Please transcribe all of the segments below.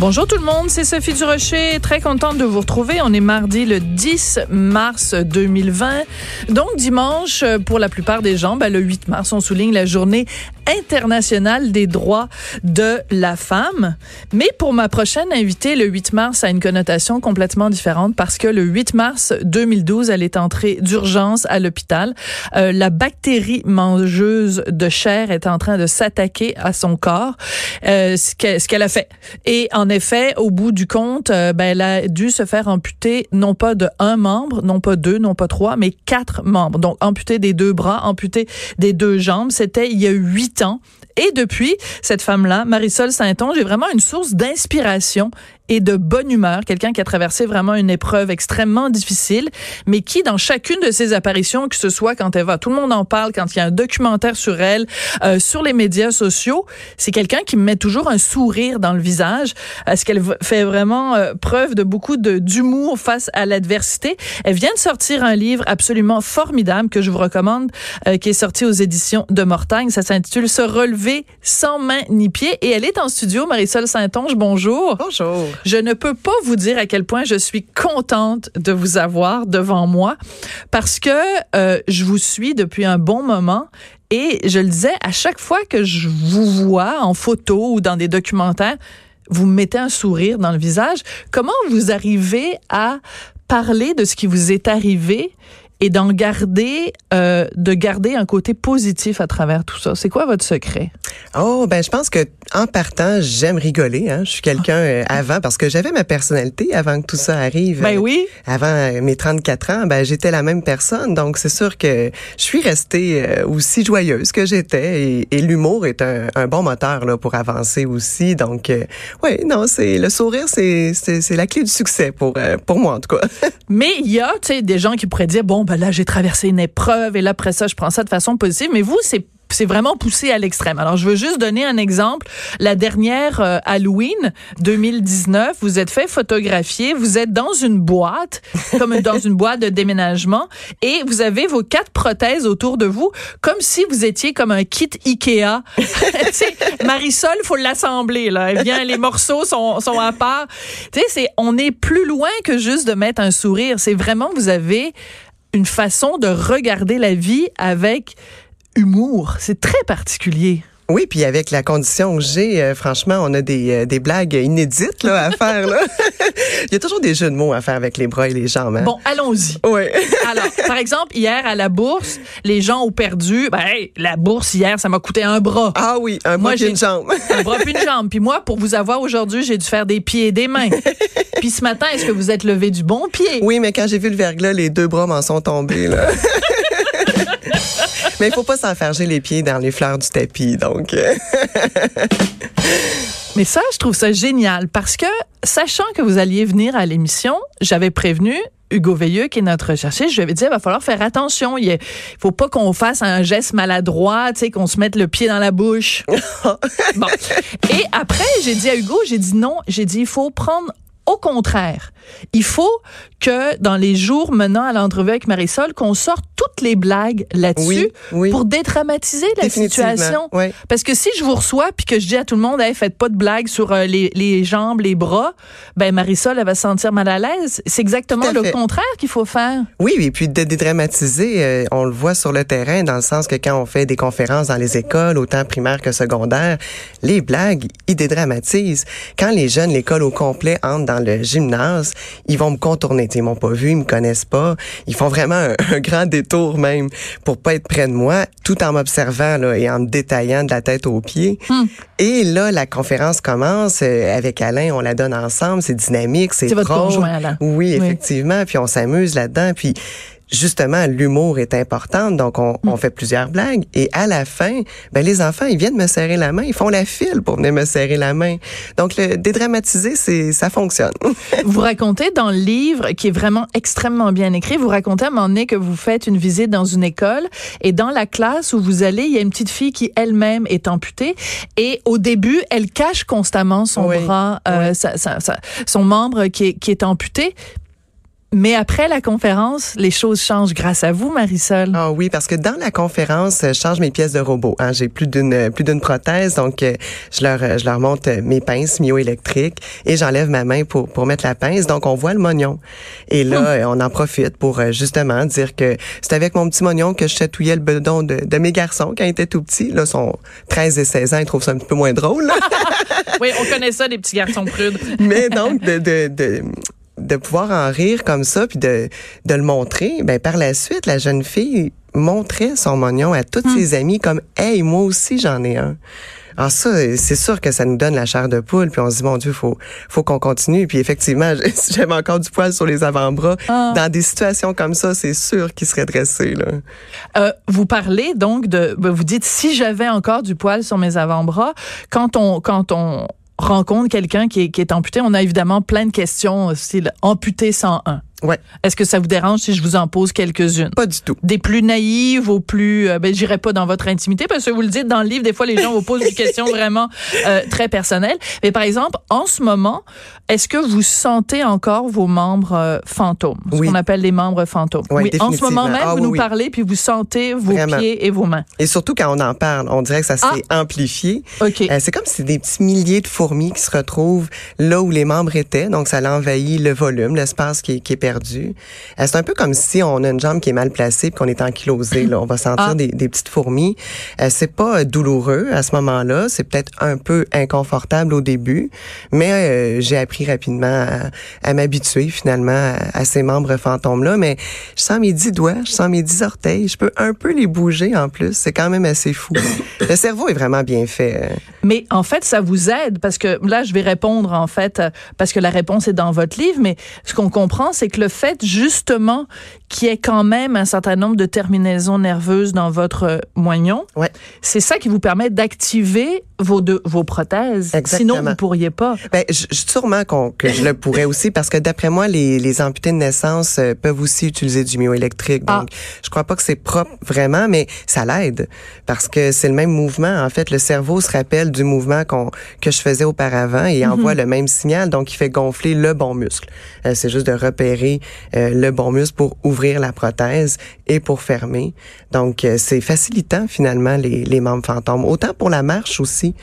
Bonjour tout le monde, c'est Sophie Durocher, très contente de vous retrouver. On est mardi le 10 mars 2020. Donc dimanche, pour la plupart des gens, ben, le 8 mars, on souligne la journée internationale des droits de la femme. Mais pour ma prochaine invitée, le 8 mars a une connotation complètement différente parce que le 8 mars 2012, elle est entrée d'urgence à l'hôpital. Euh, la bactérie mangeuse de chair est en train de s'attaquer à son corps, euh, ce qu'elle a fait. Et en effet, au bout du compte, euh, ben, elle a dû se faire amputer non pas de un membre, non pas deux, non pas trois, mais quatre membres. Donc amputer des deux bras, amputer des deux jambes. C'était il y a huit Et depuis, cette femme-là, Marisol Saint-Onge, est vraiment une source d'inspiration et de bonne humeur, quelqu'un qui a traversé vraiment une épreuve extrêmement difficile, mais qui, dans chacune de ses apparitions, que ce soit quand elle va, tout le monde en parle, quand il y a un documentaire sur elle, euh, sur les médias sociaux, c'est quelqu'un qui me met toujours un sourire dans le visage. Est-ce qu'elle fait vraiment euh, preuve de beaucoup de d'humour face à l'adversité? Elle vient de sortir un livre absolument formidable que je vous recommande, euh, qui est sorti aux éditions de Mortagne. Ça s'intitule Se relever sans main ni pied. Et elle est en studio, Marisol Saint-Onge. Bonjour. Bonjour. Je ne peux pas vous dire à quel point je suis contente de vous avoir devant moi parce que euh, je vous suis depuis un bon moment et je le disais, à chaque fois que je vous vois en photo ou dans des documentaires, vous me mettez un sourire dans le visage. Comment vous arrivez à parler de ce qui vous est arrivé et d'en garder, euh, de garder un côté positif à travers tout ça. C'est quoi votre secret? Oh, ben, je pense que en partant, j'aime rigoler. Hein. Je suis quelqu'un euh, avant parce que j'avais ma personnalité avant que tout ça arrive. Ben oui. Euh, avant mes 34 ans, ben j'étais la même personne. Donc c'est sûr que je suis restée aussi joyeuse que j'étais et, et l'humour est un, un, bon moteur là pour avancer aussi. Donc oui, non, c'est le sourire, c'est c'est la clé du succès pour pour moi en tout cas. Mais il y a, tu sais, des gens qui pourraient dire bon ben là j'ai traversé une épreuve et là après ça je prends ça de façon positive. Mais vous c'est c'est vraiment poussé à l'extrême. Alors, je veux juste donner un exemple. La dernière euh, Halloween 2019, vous êtes fait photographier, vous êtes dans une boîte, comme dans une boîte de déménagement, et vous avez vos quatre prothèses autour de vous, comme si vous étiez comme un kit Ikea. Marisol, faut l'assembler, là. Eh bien, les morceaux sont, sont à part. Tu sais, on est plus loin que juste de mettre un sourire. C'est vraiment, vous avez une façon de regarder la vie avec humour. C'est très particulier. Oui, puis avec la condition que j'ai, euh, franchement, on a des, euh, des blagues inédites là, à faire. Là. Il y a toujours des jeux de mots à faire avec les bras et les jambes. Hein? Bon, allons-y. Oui. Alors, par exemple, hier à la bourse, les gens ont perdu. Ben, la bourse hier, ça m'a coûté un bras. Ah oui, un bras puis une jambe. un bras puis une jambe. Puis moi, pour vous avoir aujourd'hui, j'ai dû faire des pieds et des mains. puis ce matin, est-ce que vous êtes levé du bon pied? Oui, mais quand j'ai vu le verglas, les deux bras m'en sont tombés là. Mais il faut pas s'enferger les pieds dans les fleurs du tapis, donc. Euh. Mais ça, je trouve ça génial parce que, sachant que vous alliez venir à l'émission, j'avais prévenu Hugo Veilleux, qui est notre recherchiste, je lui avais dit, il va falloir faire attention. Il faut pas qu'on fasse un geste maladroit, tu sais, qu'on se mette le pied dans la bouche. bon. Et après, j'ai dit à Hugo, j'ai dit non, j'ai dit, il faut prendre au contraire, il faut que dans les jours menant à l'entrevue avec Marisol, qu'on sorte toutes les blagues là-dessus pour dédramatiser la situation. Parce que si je vous reçois puis que je dis à tout le monde, hey, faites pas de blagues sur euh, les, les, jambes, les bras, ben Marisol, elle va se sentir mal à l'aise. C'est exactement le contraire qu'il faut faire. Oui, et puis de dédramatiser, euh, on le voit sur le terrain dans le sens que quand on fait des conférences dans les écoles, autant primaires que secondaires, les blagues, ils dédramatisent. Quand les jeunes, l'école au complet entrent dans le gymnase, ils vont me contourner. ils m'ont pas vu, ils me connaissent pas. Ils font vraiment un, grand détour même pour pas être près de moi, tout en m'observant là et en me détaillant de la tête aux pieds. Hmm. Et là, la conférence commence euh, avec Alain. On la donne ensemble. C'est dynamique, c'est votre conjoint, Alain. Oui, effectivement. Puis on s'amuse là-dedans. Puis justement, l'humour est important, donc on, on, fait plusieurs blagues. Et à la fin, ben, les enfants, ils viennent me serrer la main, ils font la file pour venir me serrer la main. Donc, le dédramatiser, c'est ça fonctionne. vous racontez dans le livre, qui est vraiment extrêmement bien écrit, vous racontez à un moment donné que vous faites une visite dans une école et dans la classe où vous allez, il y a une petite fille qui elle-même est amputée et au début, elle cache constamment son bras, euh, sa, sa, son membre qui est, qui est amputé Mais après la conférence, les choses changent grâce à vous, Marisol. Ah oui, parce que dans la conférence, je change mes pièces de robot. Hein. J'ai plus d'une plus d'une prothèse, donc euh, je leur je leur monte mes pinces myoélectriques et j'enlève ma main pour pour mettre la pince. Donc on voit le mognon. Et là, hum. on en profite pour euh, justement dire que c'est avec mon petit mognon que je chatouillais le bedon de, de mes garçons quand ils étaient tout petits. Là, sont 13 et 16 ans, ils trouvent ça un petit peu moins drôle. oui, on connaît ça, les petits garçons prudes. Mais donc de, de, de de pouvoir en rire comme ça puis de, de le montrer, ben par la suite la jeune fille montrait son mognon à toutes hmm. ses amies comme hey moi aussi j'en ai un. Alors ça, c'est sûr que ça nous donne la chair de poule, puis on se dit mon Dieu, faut faut qu'on continue. Puis effectivement, si j'avais encore du poil sur les avant-bras, ah. dans des situations comme ça, c'est sûr qu'il serait dressé. Là. Euh, vous parlez donc de, ben, vous dites si j'avais encore du poil sur mes avant-bras, quand on quand on rencontre quelqu'un qui est, amputé, on a évidemment plein de questions, style amputé 101. Ouais. Est-ce que ça vous dérange si je vous en pose quelques-unes? Pas du tout. Des plus naïves aux plus... Euh, ben, j'irai pas dans votre intimité parce que vous le dites dans le livre, des fois, les gens vous posent des questions vraiment euh, très personnelles. Mais par exemple, en ce moment, est-ce que vous sentez encore vos membres euh, fantômes? Ce qu'on appelle les membres fantômes. Oui, En ce moment même, ah vous nous parlez puis vous sentez vos pieds et vos mains. Et surtout quand on en parle, on dirait que ça s'est ah. amplifié. OK. Euh, c'est comme si des petits milliers de fourmis qui se retrouvent là où les membres étaient. Donc, ça l'envahit le volume, l'espace qui, qui est perdu. Euh, c'est un peu comme si on a une jambe qui est mal placée puis qu'on est ankylosé. Là. On va sentir ah. des, des, petites fourmis. Euh, c'est pas euh, douloureux à ce moment-là. C'est peut-être un peu inconfortable au début, mais j'ai appris rapidement à, m'habituer finalement à, ces membres fantômes-là. Mais je sens mes dix doigts, je sens mes dix orteils. Je peux un peu les bouger en plus. C'est quand même assez fou. Le cerveau est vraiment bien fait. Mais en fait, ça vous aide parce que là, je vais répondre en fait parce que la réponse est dans votre livre. Mais ce qu'on comprend, c'est que le fait justement qu'il y ait quand même un certain nombre de terminaisons nerveuses dans votre moignon, ouais. c'est ça qui vous permet d'activer vos deux, vos prothèses. Exactement. Sinon, vous pourriez pas. Ben, je, sûrement que je le pourrais aussi parce que d'après moi, les, les amputés de naissance euh, peuvent aussi utiliser du myoélectrique. Ah. Donc, je crois pas que c'est propre vraiment, mais ça l'aide parce que c'est le même mouvement. En fait, le cerveau se rappelle du mouvement qu'on que je faisais auparavant et envoie mhm. le même signal. Donc, il fait gonfler le bon muscle. Euh, c'est juste de repérer euh, le bon muscle pour ouvrir la prothèse et pour fermer. Donc, c'est facilitant finalement les, les membres fantômes. Autant pour la marche aussi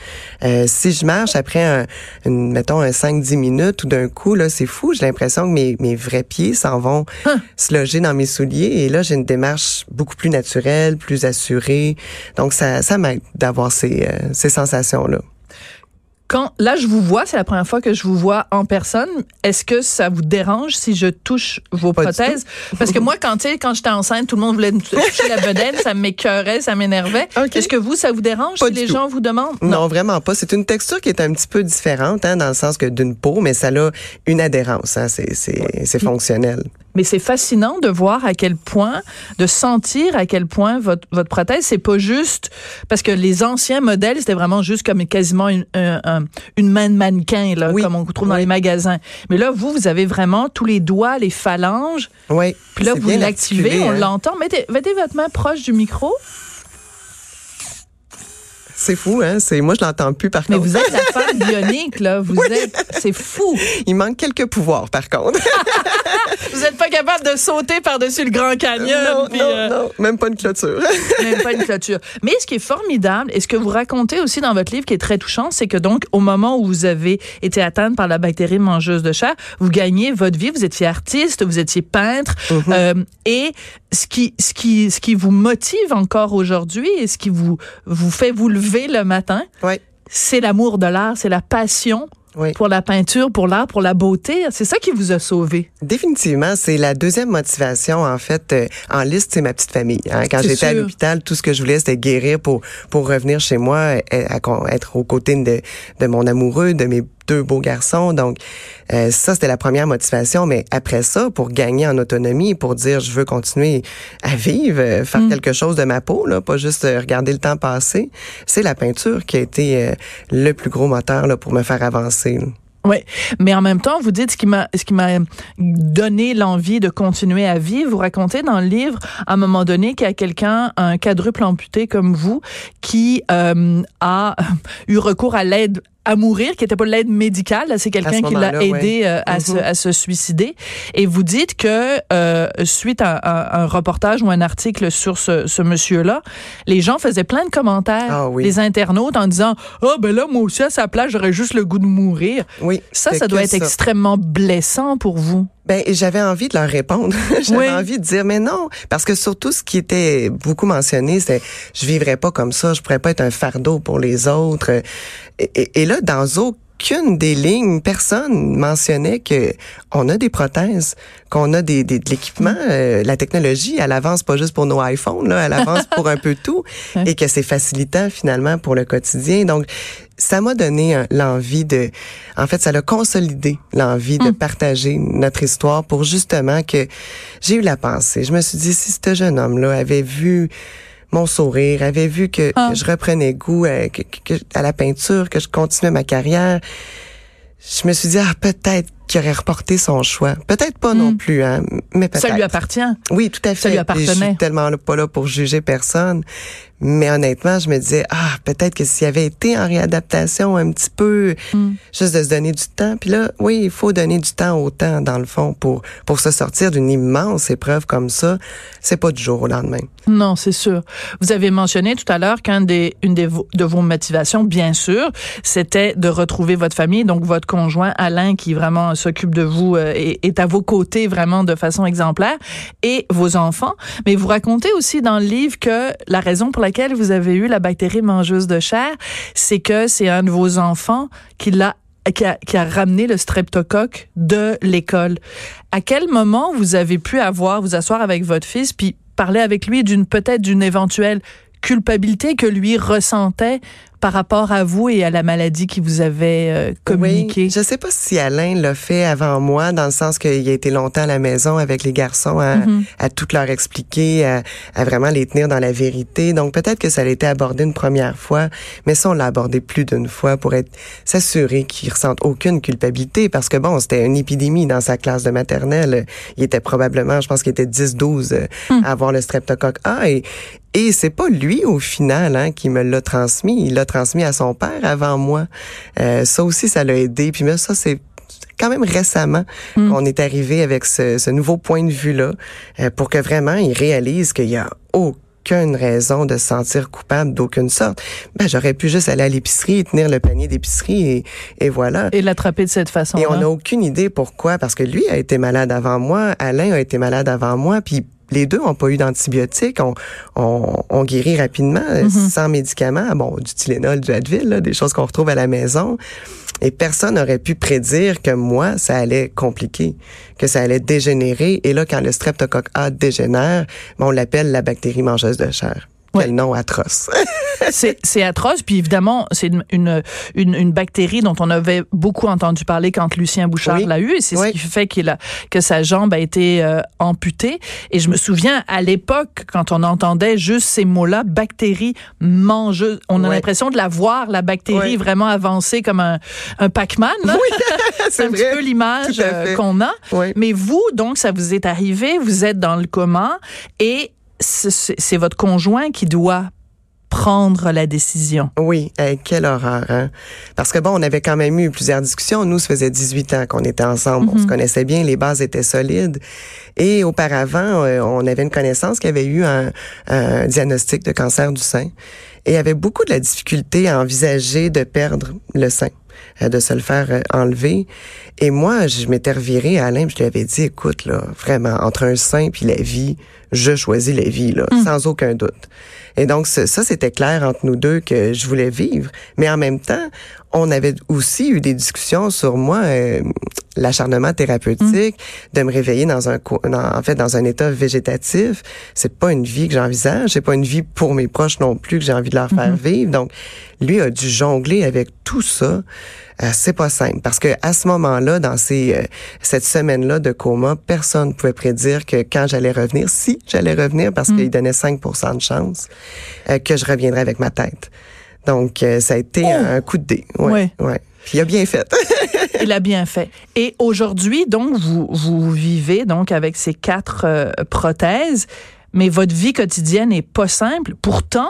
euh, si je marche après, un, mettons, un 5-10 minutes, tout d'un coup, là, c'est fou. J'ai l'impression que mes, mes vrais pieds s'en vont hein? se loger dans mes souliers. Et là, j'ai une démarche beaucoup plus naturelle, plus assurée. Donc, ça, ça m'aide d'avoir ces, euh, ces sensations-là quand là je vous vois, c'est la première fois que je vous vois en personne. Est-ce que ça vous dérange si je touche vos prothèses? Parce que moi, quand tu quand j'étais enceinte, tout le monde voulait me toucher la bedaine, ça m'écœurait, ça m'énervait. Est-ce que vous, ça vous dérange si les gens vous demandent? Non. vraiment pas. C'est une texture qui est un petit peu différente, hein, dans le sens que d'une peau, mais ça a une adhérence. Hein, c'est c'est fonctionnel. Mais c'est fascinant de voir à quel point, de sentir à quel point votre, votre prothèse, c'est pas juste, parce que les anciens modèles, c'était vraiment juste comme quasiment une, une main de mannequin, là, comme on trouve dans les magasins. Mais là, vous, vous avez vraiment tous les doigts, les phalanges. Oui. Puis là, vous l'activez, on hein. l'entend. Mettez, mettez votre main proche du micro. C'est fou, hein? C'est, moi, je l'entends plus, par Mais contre. Mais vous êtes la femme bionique, là. Vous êtes, c'est fou. Il manque quelques pouvoirs, par contre. vous n'êtes pas capable de sauter par-dessus le Grand Canyon. Non, non, euh, non, même pas une clôture. même pas une clôture. Mais ce qui est formidable, et ce que vous racontez aussi dans votre livre, qui est très touchant, c'est que donc, au moment où vous avez été atteinte par la bactérie mangeuse de chair, vous gagnez votre vie, vous étiez artiste, vous étiez peintre, mm-hmm. euh, et ce qui, ce qui, ce qui vous motive encore aujourd'hui et ce qui vous, vous fait vous lever le matin, c'est l'amour de l'art, c'est la passion pour la peinture, pour l'art, pour la beauté. C'est ça qui vous a sauvé. Définitivement, c'est la deuxième motivation en fait euh, en liste, c'est ma petite famille. Hein. Quand j'étais à l'hôpital, tout ce que je voulais c'était guérir pour pour revenir chez moi, être aux côtés de, de mon amoureux, de mes deux beaux garçons. Donc, euh, ça, c'était la première motivation. Mais après ça, pour gagner en autonomie, pour dire je veux continuer à vivre, euh, faire mm. quelque chose de ma peau, là, pas juste euh, regarder le temps passer, c'est la peinture qui a été le plus gros moteur là, pour me faire avancer. Oui, mais en même temps, vous dites ce qui m'a ce qui m'a donné l'envie de continuer à vivre. Vous racontez dans le livre à un moment donné qu'il y a quelqu'un, un quadruple amputé comme vous, qui a eu recours à l'aide à mourir, qui n'était pas l'aide médicale, c'est quelqu'un qui l'a aidé euh, à, se, mm-hmm. à, se, suicider. Et vous dites que euh, suite à, un reportage ou un article sur ce, ce monsieur-là, les gens faisaient plein de commentaires, ah les internautes, en disant « oh, ben là, moi aussi, à sa place, j'aurais juste le goût de mourir. » Oui. Ça, ça doit être extrêmement blessant pour vous. Ben, j'avais envie de leur répondre. j'avais envie de dire, mais non, parce que surtout ce qui était beaucoup mentionné, c'est je vivrais pas comme ça, je pourrais pas être un fardeau pour les autres. Et, et là, dans aucune des lignes, personne mentionnait que on a des prothèses, qu'on a des, des de l'équipement, mm. euh, la technologie, elle avance pas juste pour nos iPhones, là, elle avance pour un peu tout, et que c'est facilitant finalement pour le quotidien. Donc, ça m'a donné l'envie de, en fait, ça l'a consolidé l'envie de mm. partager notre histoire pour justement que j'ai eu la pensée. Je me suis dit, si ce jeune homme-là avait vu mon sourire, avait vu que, ah. je reprenais goût à, à la peinture, que je continuais ma carrière, je me suis dit, ah, peut-être qu'il aurait reporté son choix. Peut-être pas non hmm. plus, hein, mais peut-être. Ça lui appartient. Oui, tout à fait. Ça lui appartenait. je suis tellement pas là pour juger personne. Mais honnêtement, je me disais, ah, peut-être que s'il avait été en réadaptation un petit peu, hmm. juste de se donner du temps. Puis là, oui, il faut donner du temps au temps, dans le fond, pour, pour se sortir d'une immense épreuve comme ça. C'est pas du jour au lendemain. Non, c'est sûr. Vous avez mentionné tout à l'heure qu'une des, une des, de vos motivations, bien sûr, c'était de retrouver votre famille, donc votre conjoint Alain, qui vraiment s'occupe de vous euh, et est à vos côtés vraiment de façon exemplaire, et vos enfants. Mais vous racontez aussi dans le livre que la raison pour laquelle vous avez eu la bactérie mangeuse de chair, c'est que c'est un de vos enfants qui l'a a, qui a, ramené le streptocoque de l'école. À quel moment vous avez pu avoir, vous asseoir avec votre fils, puis parler avec lui d'une peut-être d'une éventuelle culpabilité que lui ressentait par rapport à vous et à la maladie qui vous avait euh, communiqué? je sais pas si Alain l'a fait avant moi, dans le sens qu'il a été longtemps à la maison avec les garçons à, mm-hmm. à tout leur expliquer, à, à, vraiment les tenir dans la vérité. Donc peut-être que ça a été abordé une première fois, mais ça on l'a abordé plus d'une fois pour être s'assurer qu'il ressente aucune culpabilité, parce que bon, c'était une épidémie dans sa classe de maternelle. Il était probablement, je pense qu'il était 10-12 euh, mm. à avoir le streptocoque A et, et c'est pas lui au final hein, qui me l'a transmis. Il l'a transmis à son père avant moi. Euh, ça aussi, ça l'a aidé. Puis mais ça, c'est quand même récemment hmm. qu'on est arrivé avec ce, ce, nouveau point de vue-là euh, pour que vraiment il réalise qu'il y a aucune raison de se sentir coupable d'aucune sorte. Ben, j'aurais pu juste aller à l'épicerie, tenir le panier d'épicerie et, et voilà. Et l'attraper de cette façon -là. Et on n'a aucune idée pourquoi, parce que lui a été malade avant moi, Alain a été malade avant moi, puis les deux n'ont pas eu d'antibiotiques, on, on, on, guérit rapidement euh, mm-hmm. sans médicaments. Bon, du Tylenol, du Advil, des choses qu'on retrouve à la maison. Et personne n'aurait pu prédire que moi, ça allait compliquer, que ça allait dégénérer. Et là, quand le streptocoque A dégénère, on l'appelle la bactérie mangeuse de chair. Quel nom atroce. c'est atroce. Puis évidemment, c'est une, une, une, bactérie dont on avait beaucoup entendu parler quand Lucien Bouchard l'a eu. Et c'est ce qui fait qu'il a, que sa jambe a été euh, amputée. Et je me souviens, à l'époque, quand on entendait juste ces mots-là, bactérie mangeuse, on a l'impression de la voir, la bactérie vraiment avancée comme un, un Pac-Man. Oui, c'est un petit peu l'image euh, qu'on a. Mais vous, donc, ça vous est arrivé, vous êtes dans le coma et c'est votre conjoint qui doit prendre la décision. Oui, quelle horreur. Hein? Parce que bon, on avait quand même eu plusieurs discussions. Nous, ça faisait 18 ans qu'on était ensemble. On se mhm. connaissait bien, les bases étaient solides. Et auparavant, euh, on avait une connaissance qui avait eu un, un diagnostic de cancer du sein et avait beaucoup de la difficulté à envisager de perdre le sein. Euh, de se le faire euh, enlever. Et moi, je m'étais revirée à Alain, je lui avais dit, écoute, là, vraiment, entre un sein puis la vie, je choisis la vie, là, mm. sans aucun doute. Et donc, ça, c'était clair entre nous deux que je voulais vivre. Mais en même temps, on avait aussi eu des discussions sur moi, euh, l'acharnement thérapeutique, mm. de me réveiller dans un, en fait, dans un état végétatif. C'est pas une vie que j'envisage. C'est pas une vie pour mes proches non plus que j'ai envie de leur faire mm-hmm. vivre. Donc, lui a dû jongler avec tout ça. Euh, c'est pas simple parce que à ce moment-là, dans ces euh, cette semaine-là de coma, personne pouvait prédire que quand j'allais revenir, si j'allais revenir, parce mm. qu'il donnait 5% de chance, que je reviendrais avec ma tête. Donc, euh, ça a été oh! un coup de dé. Ouais, ouais. Puis il a bien fait. il a bien fait. Et aujourd'hui, donc, vous, vous vivez donc avec ces quatre euh, prothèses, mais votre vie quotidienne n'est pas simple. Pourtant,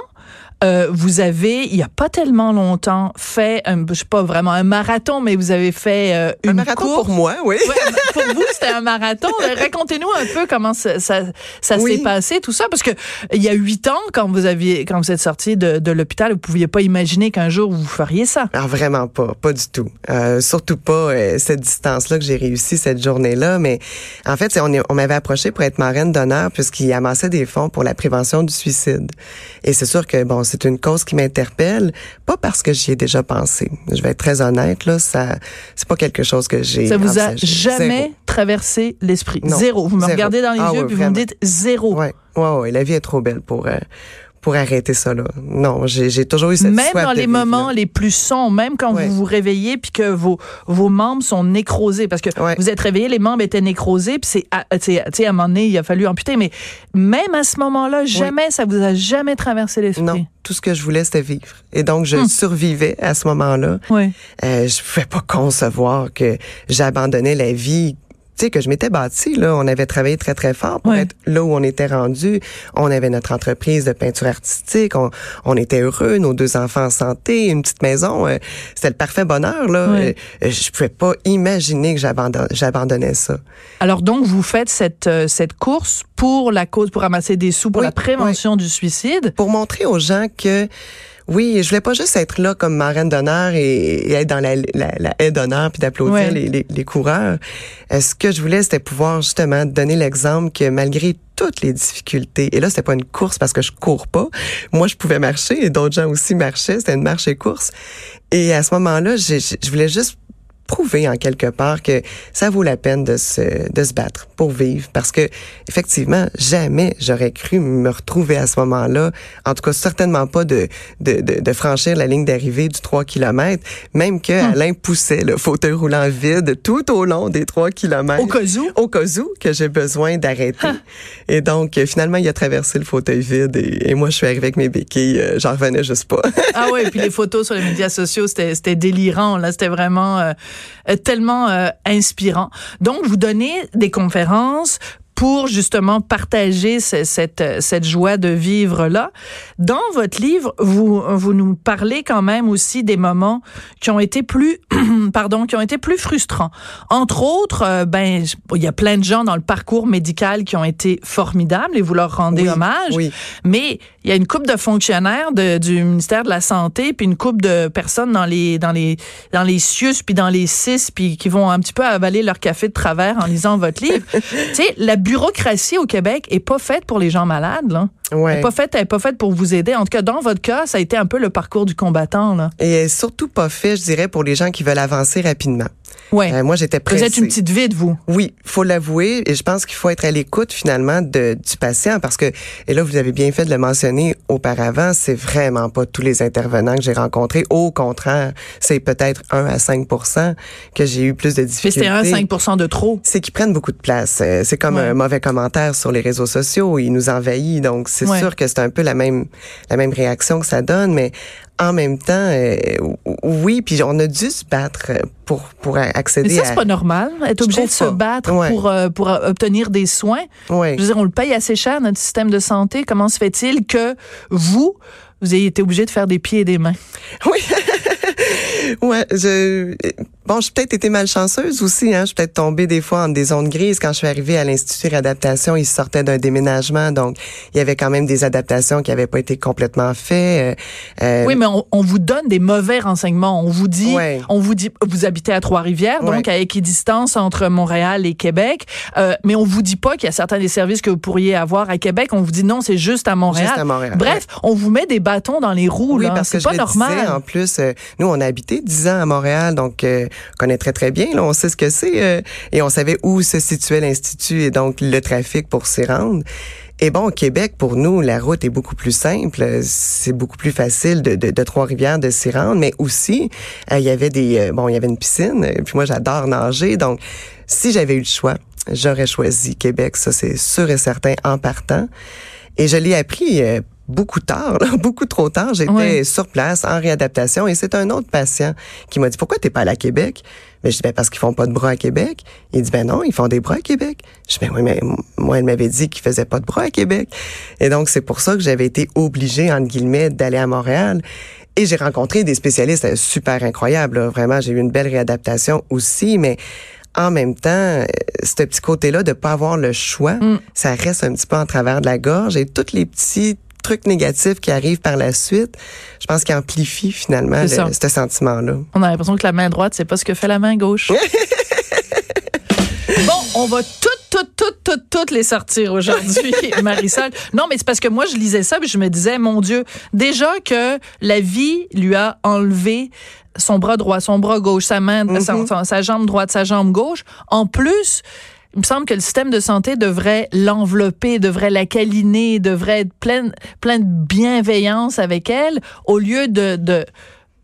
euh, vous avez, il y a pas tellement longtemps, fait, un, je sais pas vraiment un marathon, mais vous avez fait euh, une un marathon course. pour moi, oui. Ouais, pour vous, c'était un marathon. Racontez-nous un peu comment ça, ça, ça Oui. s'est passé, tout ça, parce que il y a huit ans, quand vous aviez, quand vous êtes sorti de, de l'hôpital, vous pouviez pas imaginer qu'un jour vous feriez ça. Alors vraiment pas, pas du tout. Euh, surtout pas euh, cette distance-là que j'ai réussi cette journée-là. Mais en fait, c'est- on, est- on m'avait approché pour être marraine d'honneur puisqu'il amassait des fonds pour la prévention du suicide. Et c'est sûr que bon, c'est une cause qui m'interpelle, pas parce que j'y ai déjà pensé. Je vais être très honnête là, ça, c'est pas quelque chose que j'ai. Ça vous a jamais Zéro. traversé l'esprit? Zéro. Vous me zéro. regardez dans les Ah yeux puis vous me dites zéro. Ouais, ouais, ouais. La vie est trop belle pour. euh, pour arrêter ça là. Non, j'ai toujours eu cette Même soif dans de les vivre, moments là. les plus sombres, même quand Ouais. vous vous réveillez puis que vos vos membres sont nécrosés parce que Ouais. vous êtes réveillé, les membres étaient nécrosés puis c'est à- tu sais à un moment donné il a fallu amputer mais même à ce moment-là jamais ça vous a jamais traversé l'esprit. Non, tout ce que je voulais, c'était vivre. Et donc, je Hmm. survivais à ce moment-là. Oui. Euh, je pouvais pas concevoir que j'abandonnais la vie tu sais que je m'étais bâti là, on avait travaillé très très fort pour Ouais. être là où on était rendu. On avait notre entreprise de peinture artistique, on, on était heureux, nos deux enfants en santé, une petite maison, euh, c'était le parfait bonheur là. Ouais. Euh, je pouvais pas imaginer que j'abandon- j'abandonnais ça. Alors donc vous faites cette euh, cette course pour la cause pour ramasser des sous pour Oui, la prévention du suicide. pour montrer aux gens que oui, je voulais pas juste être là comme marraine d'honneur et, et être dans la, la, la haie d'honneur puis d'applaudir Ouais. les, les, les coureurs. Euh, ce que je voulais, c'était pouvoir justement donner l'exemple que malgré toutes les difficultés, et là, c'était pas une course parce que je cours pas. Moi, je pouvais marcher et d'autres gens aussi marchaient. C'était une marche et course. Et à ce moment-là, je voulais juste prouver en quelque part que ça vaut la peine de se, de se battre pour vivre parce que effectivement jamais j'aurais cru me retrouver à ce moment-là en tout cas certainement pas de de, de, de franchir la ligne d'arrivée du 3 km même que Hmm. Alain poussait le fauteuil roulant vide tout au long des 3 km Au cas où. au cas où que j'ai besoin d'arrêter et donc finalement il a traversé le fauteuil vide et, et moi je suis arrivée avec mes béquilles euh, j'en revenais juste pas Ah ouais, puis les photos sur les médias sociaux, c'était c'était délirant. Là, c'était vraiment euh, tellement euh, inspirant. Donc, vous donnez des conférences pour justement partager ce- cette euh, cette joie de vivre là. Dans votre livre, vous vous nous parlez quand même aussi des moments qui ont été plus pardon, qui ont été plus frustrants. Entre autres, euh, ben il y a plein de gens dans le parcours médical qui ont été formidables et vous leur rendez Oui, hommage. oui. Mais il y a une coupe de fonctionnaires de- du ministère de la Santé, puis une coupe de personnes dans les dans les dans les CIUS, puis dans les CIS, puis qui vont un petit peu avaler leur café de travers en lisant votre livre. tu sais, la bureaucratie au Québec est pas faite pour les gens malades, là. Elle ouais est pas faite, elle est pas faite pour vous aider. En tout cas, dans votre cas, ça a été un peu le parcours du combattant, là. et surtout pas fait je dirais pour les gens qui veulent avancer rapidement Ouais. Euh, moi j'étais vous pressée êtes une petite vide, vous. Oui, faut l'avouer, et je pense qu'il faut être à l'écoute finalement de, du patient parce que, et là vous avez bien fait de le mentionner auparavant, c'est vraiment pas tous les intervenants que j'ai rencontrés. Au contraire, c'est peut-être 1 à 5% que j'ai eu plus de Mais difficultés. c'était un 5 de trop. C'est qu'ils prennent beaucoup de place. Euh, C'est comme Ouais. un mauvais commentaire sur les réseaux sociaux. Il nous envahit. Donc, c'est Ouais. sûr que c'est un peu la même, la même réaction que ça donne. Mais en même temps, euh, oui, puis on a dû se battre pour, pour accéder Mais ça, à... c'est pas normal, être obligé de se battre Ouais. pour, euh, pour euh, obtenir des soins. Ouais. Je veux dire, on le paye assez cher, notre système de santé. Comment se fait-il que vous, vous ayez été obligé de faire des pieds et des mains? Oui. Ouais, je bon, j'ai peut-être été malchanceuse aussi hein, je suis peut-être tombée des fois en des zones grises quand je suis arrivée à l'institut d'adaptation, ils sortaient d'un déménagement donc il y avait quand même des adaptations qui avaient pas été complètement faites. Euh, euh, Oui, mais on, on vous donne des mauvais renseignements. On vous dit, Ouais. on vous dit, vous habitez à Trois-Rivières, donc Ouais. à équidistance entre Montréal et Québec. Euh, mais on vous dit pas qu'il y a certains des services que vous pourriez avoir à Québec. On vous dit non, c'est juste à Montréal. Juste à Montréal, Bref, on vous met des bâtons dans les roues. Oui, là. parce que c'est je pas le normal. disais, en plus, euh, nous, on a habité 10 ans à Montréal, donc euh, on connaît très, très bien, on sait ce que c'est, euh, et on savait où se situait l'Institut et donc le trafic pour s'y rendre. Et bon, au Québec, pour nous, la route est beaucoup plus simple. C'est beaucoup plus facile de, de, Trois-Rivières de s'y rendre, mais aussi, euh, il y avait des, euh, bon, il y avait une piscine. Puis moi, j'adore nager, donc si j'avais eu le choix, j'aurais choisi Québec, ça c'est sûr et certain en partant. Et je l'ai appris beaucoup tard, là, beaucoup trop tard. J'étais Ouais. sur place en réadaptation et c'est un autre patient qui m'a dit pourquoi t'es pas allé à Québec? Mais je dis, ben, parce qu'ils font pas de bras à Québec. Il dit, ben non, ils font des bras à Québec. Je dis, ben oui, mais moi, elle m'avait dit qu'ils faisaient pas de bras à Québec. Et donc, c'est pour ça que j'avais été obligée, entre guillemets, d'aller à Montréal. Et j'ai rencontré des spécialistes super incroyables. Vraiment, j'ai eu une belle réadaptation aussi, mais en même temps, euh, ce petit côté-là de pas avoir le choix, mm. ça reste un petit peu en travers de la gorge et tous les petits trucs négatifs qui arrivent par la suite, je pense qu'il amplifie finalement ce sentiment-là. On a l'impression que la main droite, c'est pas ce que fait la main gauche. bon, on va toutes, toutes, toutes, toutes, toutes les sortir aujourd'hui, Marisol. Non, mais c'est parce que moi, je lisais ça et je me disais, mon Dieu, déjà que la vie lui a enlevé son bras droit, son bras gauche, sa main, mm-hmm. sa, jambe droite, sa jambe gauche. En plus, il me semble que le système de santé devrait l'envelopper, devrait la câliner, devrait être plein, plein de bienveillance avec elle, au lieu de, de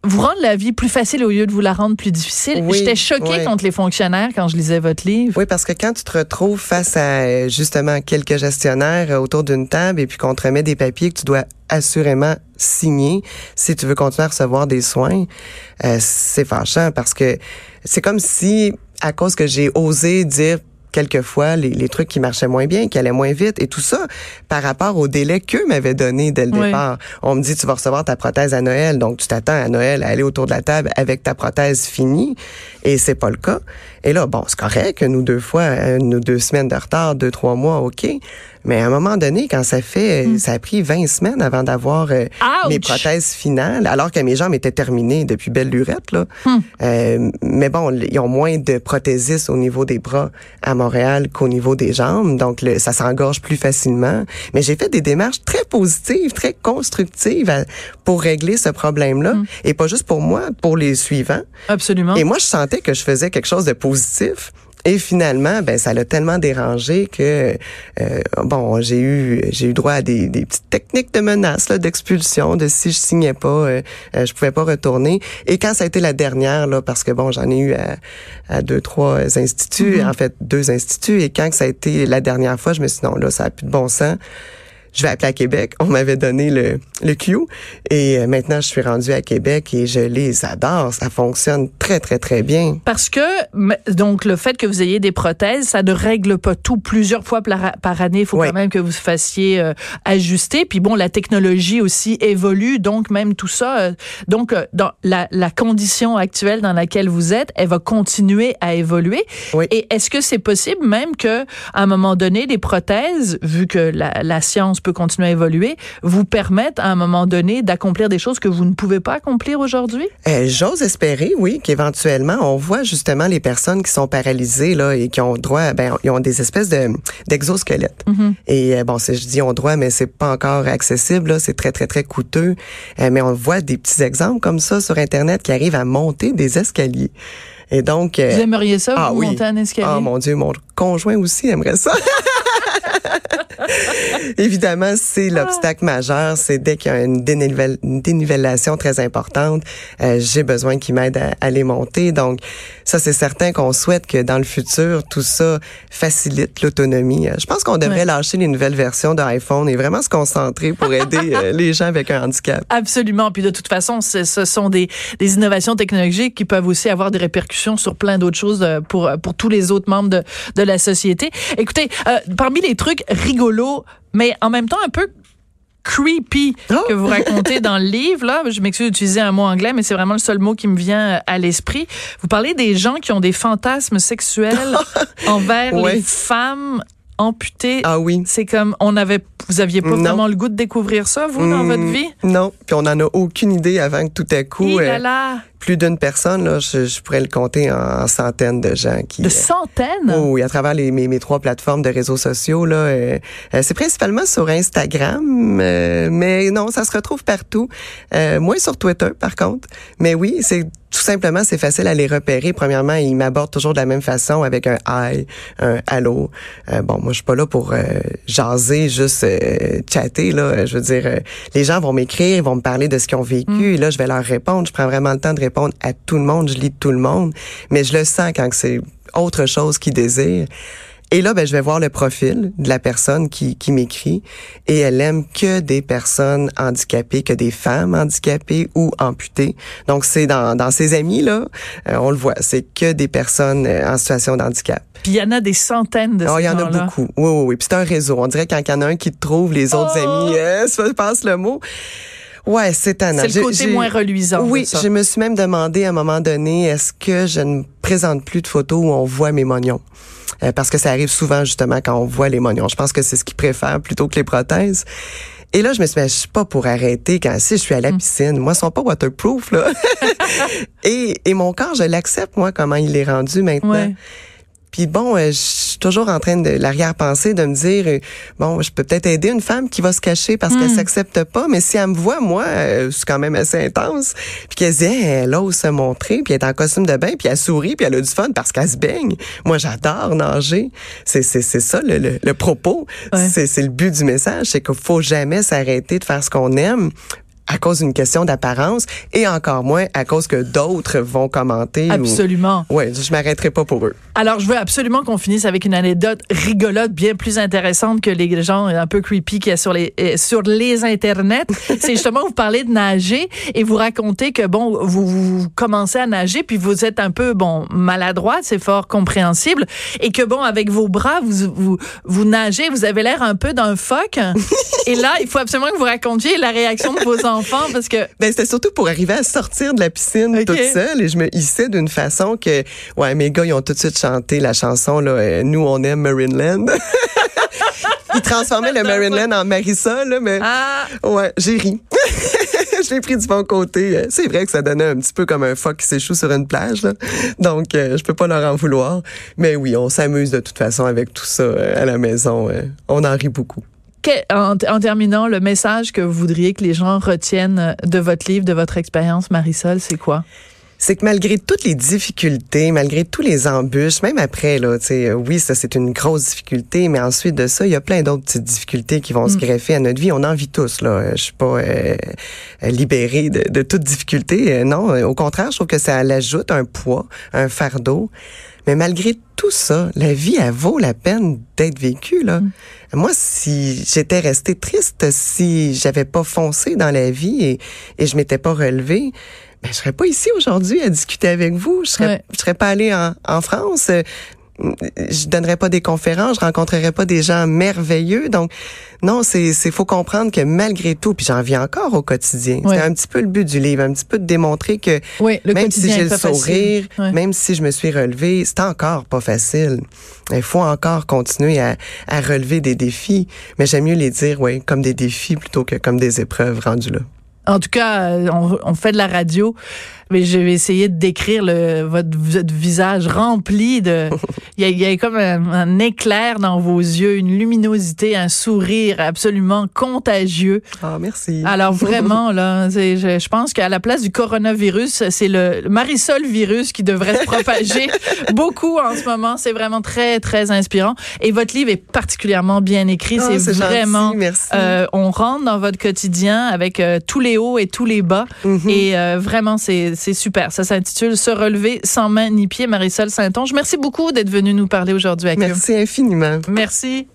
vous rendre la vie plus facile au lieu de vous la rendre plus difficile. J'étais choquée contre les fonctionnaires quand je lisais votre livre. Oui, parce que quand tu te retrouves face à justement quelques gestionnaires autour d'une table et puis qu'on te remet des papiers que tu dois assurément signer si tu veux continuer à recevoir des soins, euh, c'est fâchant parce que c'est comme si à cause que j'ai osé dire quelquefois les, les, trucs qui marchaient moins bien, qui allaient moins vite et tout ça par rapport au délai qu'eux m'avaient donné dès le départ. On me dit tu vas recevoir ta prothèse à Noël, donc tu t'attends à Noël à aller autour de la table avec ta prothèse finie et c'est pas le cas. Et là bon, c'est correct, nous deux fois, nous deux semaines de retard, deux trois mois, ok. Mais à un moment donné, quand ça fait, hmm. ça a pris 20 semaines avant d'avoir euh, mes prothèses finales, alors que mes jambes étaient terminées depuis belle lurette, là. Hmm. Euh, mais bon, ils ont moins de prothésistes au niveau des bras à Montréal qu'au niveau des jambes, donc le, ça s'engorge plus facilement. Mais j'ai fait des démarches très positives, très constructives pour régler ce problème-là, hmm. et pas juste pour moi, pour les suivants. Absolument. Et moi, je sentais que je faisais quelque chose de positif. Et finalement, ben ça l'a tellement dérangé que euh, bon, j'ai eu j'ai eu droit à des, des petites techniques de menace, d'expulsion, de si je signais pas, euh, euh, je pouvais pas retourner. Et quand ça a été la dernière, là, parce que bon, j'en ai eu à, à, deux trois instituts, mm-hmm. en fait deux instituts, et quand ça a été la dernière fois, je me suis dit non là, ça a plus de bon sens je vais appeler à Québec. On m'avait donné le, le Q. Et euh, maintenant, je suis rendue à Québec et je les adore. Ça fonctionne très, très, très bien. Parce que, donc, le fait que vous ayez des prothèses, ça ne règle pas tout. Plusieurs fois par, année, il faut quand même que vous fassiez euh, ajuster. Puis bon, la technologie aussi évolue. Donc, même tout ça, euh, donc, dans la, la, condition actuelle dans laquelle vous êtes, elle va continuer à évoluer. Et est-ce que c'est possible même que, à un moment donné, les prothèses, vu que la, la science peut continuer à évoluer, vous permettent à un moment donné d'accomplir des choses que vous ne pouvez pas accomplir aujourd'hui? Euh, j'ose espérer, oui, qu'éventuellement, on voit justement les personnes qui sont paralysées là et qui ont droit, ben, ils ont des espèces de d'exosquelettes. Mm-hmm. Et euh, bon, je dis on droit, mais c'est pas encore accessible. C'est très très très coûteux. Euh, mais on voit des petits exemples comme ça sur Internet qui arrivent à monter des escaliers. Et donc, vous aimeriez ça, ah, monter un escalier? Ah mon Dieu, mon conjoint aussi aimerait ça. Évidemment, c'est l'obstacle majeur. C'est dès qu'il y a une, dénivellation très importante, euh, j'ai besoin qu'il m'aide à, les monter. Donc, ça, c'est certain qu'on souhaite que dans le futur, tout ça facilite l'autonomie. Euh, je pense qu'on devrait lâcher les nouvelles versions d'iPhone et vraiment se concentrer pour aider euh, les gens avec un handicap. Absolument. Puis de toute façon, ce sont des, des innovations technologiques qui peuvent aussi avoir des répercussions sur plein d'autres choses pour, pour tous les autres membres de, de la société. Écoutez, parmi les trucs rigolos, mais en même temps un peu creepy oh! que vous racontez dans le livre. Là, je m'excuse d'utiliser un mot anglais, mais c'est vraiment le seul mot qui me vient à l'esprit. Vous parlez des gens qui ont des fantasmes sexuels envers les femmes amputées. Ah oui. C'est comme on avait, vous aviez pas vraiment le goût de découvrir ça vous dans votre mm, vie? Non, puis on en a aucune idée avant que tout à coup. là là plus d'une personne, là, je, pourrais le compter en, centaines de gens qui. De centaines? Oh, oui, à travers les, mes, mes, trois plateformes de réseaux sociaux. Là, euh, euh, c'est principalement sur Instagram, euh, mais non, ça se retrouve partout. moins sur Twitter, par contre. Mais oui, c'est tout simplement, c'est facile à les repérer. Premièrement, ils m'abordent toujours de la même façon avec un hi, un allô. bon, moi, je suis pas là pour jaser, juste chatter. Là, je veux dire, les gens vont m'écrire, ils vont me parler de ce qu'ils ont vécu. Mm. Et là, je vais leur répondre. Je prends vraiment le temps de répondre à tout le monde, je lis tout le monde, mais je le sens quand c'est autre chose qu'ils désirent. Et là, ben, je vais voir le profil de la personne qui, qui m'écrit et elle aime que des personnes handicapées, que des femmes handicapées ou amputées. Donc, c'est dans, dans ses amis, là, euh, on le voit, c'est que des personnes euh, en situation de handicap. Puis il y en a des centaines de oh, Il y en a beaucoup. Oui, oui, oui. Puis c'est un réseau. On dirait quand il y en a un qui te trouve, les autres Oh! amis, euh, ça passe le mot. Ouais, c'est tannant. C'est le côté moins reluisant. Oui, ça. je me suis même demandé à un moment donné, est-ce que je ne présente plus de photos où on voit mes mognons? Euh, parce que ça arrive souvent justement quand on voit les mognons. Je pense que c'est ce qu'ils préfèrent plutôt que les prothèses. Et là, je me suis dit, ben, je suis pas pour arrêter quand si je suis à la piscine. Moi, ils sont pas waterproof, là. et, et mon corps, je l'accepte, moi, comment il est rendu maintenant. Ouais. Puis bon, euh, je suis toujours en train de l'arrière-pensée de me dire euh, bon, je peux peut-être aider une femme qui va se cacher parce Hmm. qu'elle s'accepte pas, mais si elle me voit moi, euh, c'est quand même assez intense. Puis qu'elle se dit Hey, elle ose se montrer, puis elle est en costume de bain, puis elle sourit, puis elle a du fun parce qu'elle se baigne. Moi, j'adore nager. C'est c'est c'est ça le, le, le propos. Ouais. C'est c'est le but du message, c'est qu'il faut jamais s'arrêter de faire ce qu'on aime à cause d'une question d'apparence et encore moins à cause que d'autres vont commenter. ou- Absolument. Ouais, je m'arrêterai pas pour eux. Alors, je veux absolument qu'on finisse avec une anecdote rigolote, bien plus intéressante que les gens un peu creepy qu'il y a sur les, euh, sur les internets. C'est justement, vous parlez de nager et vous racontez que, bon, vous, vous commencez à nager puis vous êtes un peu, bon, maladroite, c'est fort compréhensible et que, bon, avec vos bras, vous, vous, vous nagez, vous avez l'air un peu d'un phoque. et là, il faut absolument que vous racontiez la réaction de vos enfants parce que, Ben, c'était surtout pour arriver à sortir de la piscine toute seule et je me hissais d'une façon que, ouais, mes gars, ils ont tout de suite chanté la chanson, là, euh, Nous, on aime Marineland. ils transformaient le Marineland en Marisol, là, mais, ah, ouais, j'ai ri. je l'ai pris du bon côté. Euh, C'est vrai que ça donnait un petit peu comme un phoque qui s'échoue sur une plage, là. Donc, euh, je peux pas leur en vouloir. Mais oui, on s'amuse de toute façon avec tout ça euh, à la maison. euh, on en rit beaucoup. En, en terminant, le message que vous voudriez que les gens retiennent de votre livre, de votre expérience, Marisol, c'est quoi? c'est que malgré toutes les difficultés, malgré tous les embûches, même après, là, tu sais, euh, oui, ça c'est une grosse difficulté, mais ensuite de ça, il y a plein d'autres petites difficultés qui vont se greffer à notre vie. On en vit tous, là. Euh, Je suis pas euh, libérée de, de toute difficulté. Non, au contraire, je trouve que ça l'ajoute un poids, un fardeau. Mais malgré tout ça, la vie, elle vaut la peine d'être vécue, là. Moi, si j'étais restée triste, si j'avais pas foncé dans la vie et, et je m'étais pas relevée, ben, je serais pas ici aujourd'hui à discuter avec vous. Je serais, Ouais. je serais pas allée en, en France. Je donnerais pas des conférences, je rencontrerais pas des gens merveilleux. Donc, non, c'est, c'est, faut comprendre que malgré tout, puis j'en vis encore au quotidien. C'est un petit peu le but du livre, un petit peu de démontrer que Oui, le même si j'ai le sourire, même si je me suis relevée, c'est encore pas facile. Il faut encore continuer à, à relever des défis, mais j'aime mieux les dire, ouais, comme des défis plutôt que comme des épreuves rendues là. En tout cas, on, on fait de la radio, mais je vais essayer de décrire le, votre, votre visage rempli de. Il y a, il y a comme un, un éclair dans vos yeux, une luminosité, un sourire absolument contagieux. Ah, merci. Alors vraiment là, je, je pense qu'à la place du coronavirus, c'est le, Marisol virus qui devrait se propager beaucoup en ce moment. C'est vraiment très très inspirant. Et votre livre est particulièrement bien écrit. Ah, c'est c'est gentil, vraiment. merci. euh, on rentre dans votre quotidien avec euh, tous les hauts et tous les bas. Mhm. Et euh, vraiment, c'est c'est super. Ça s'intitule Se relever sans main ni pied. Marisol Saint-Onge. Merci beaucoup d'être venue nous parler aujourd'hui à Cube. Merci infiniment. Merci.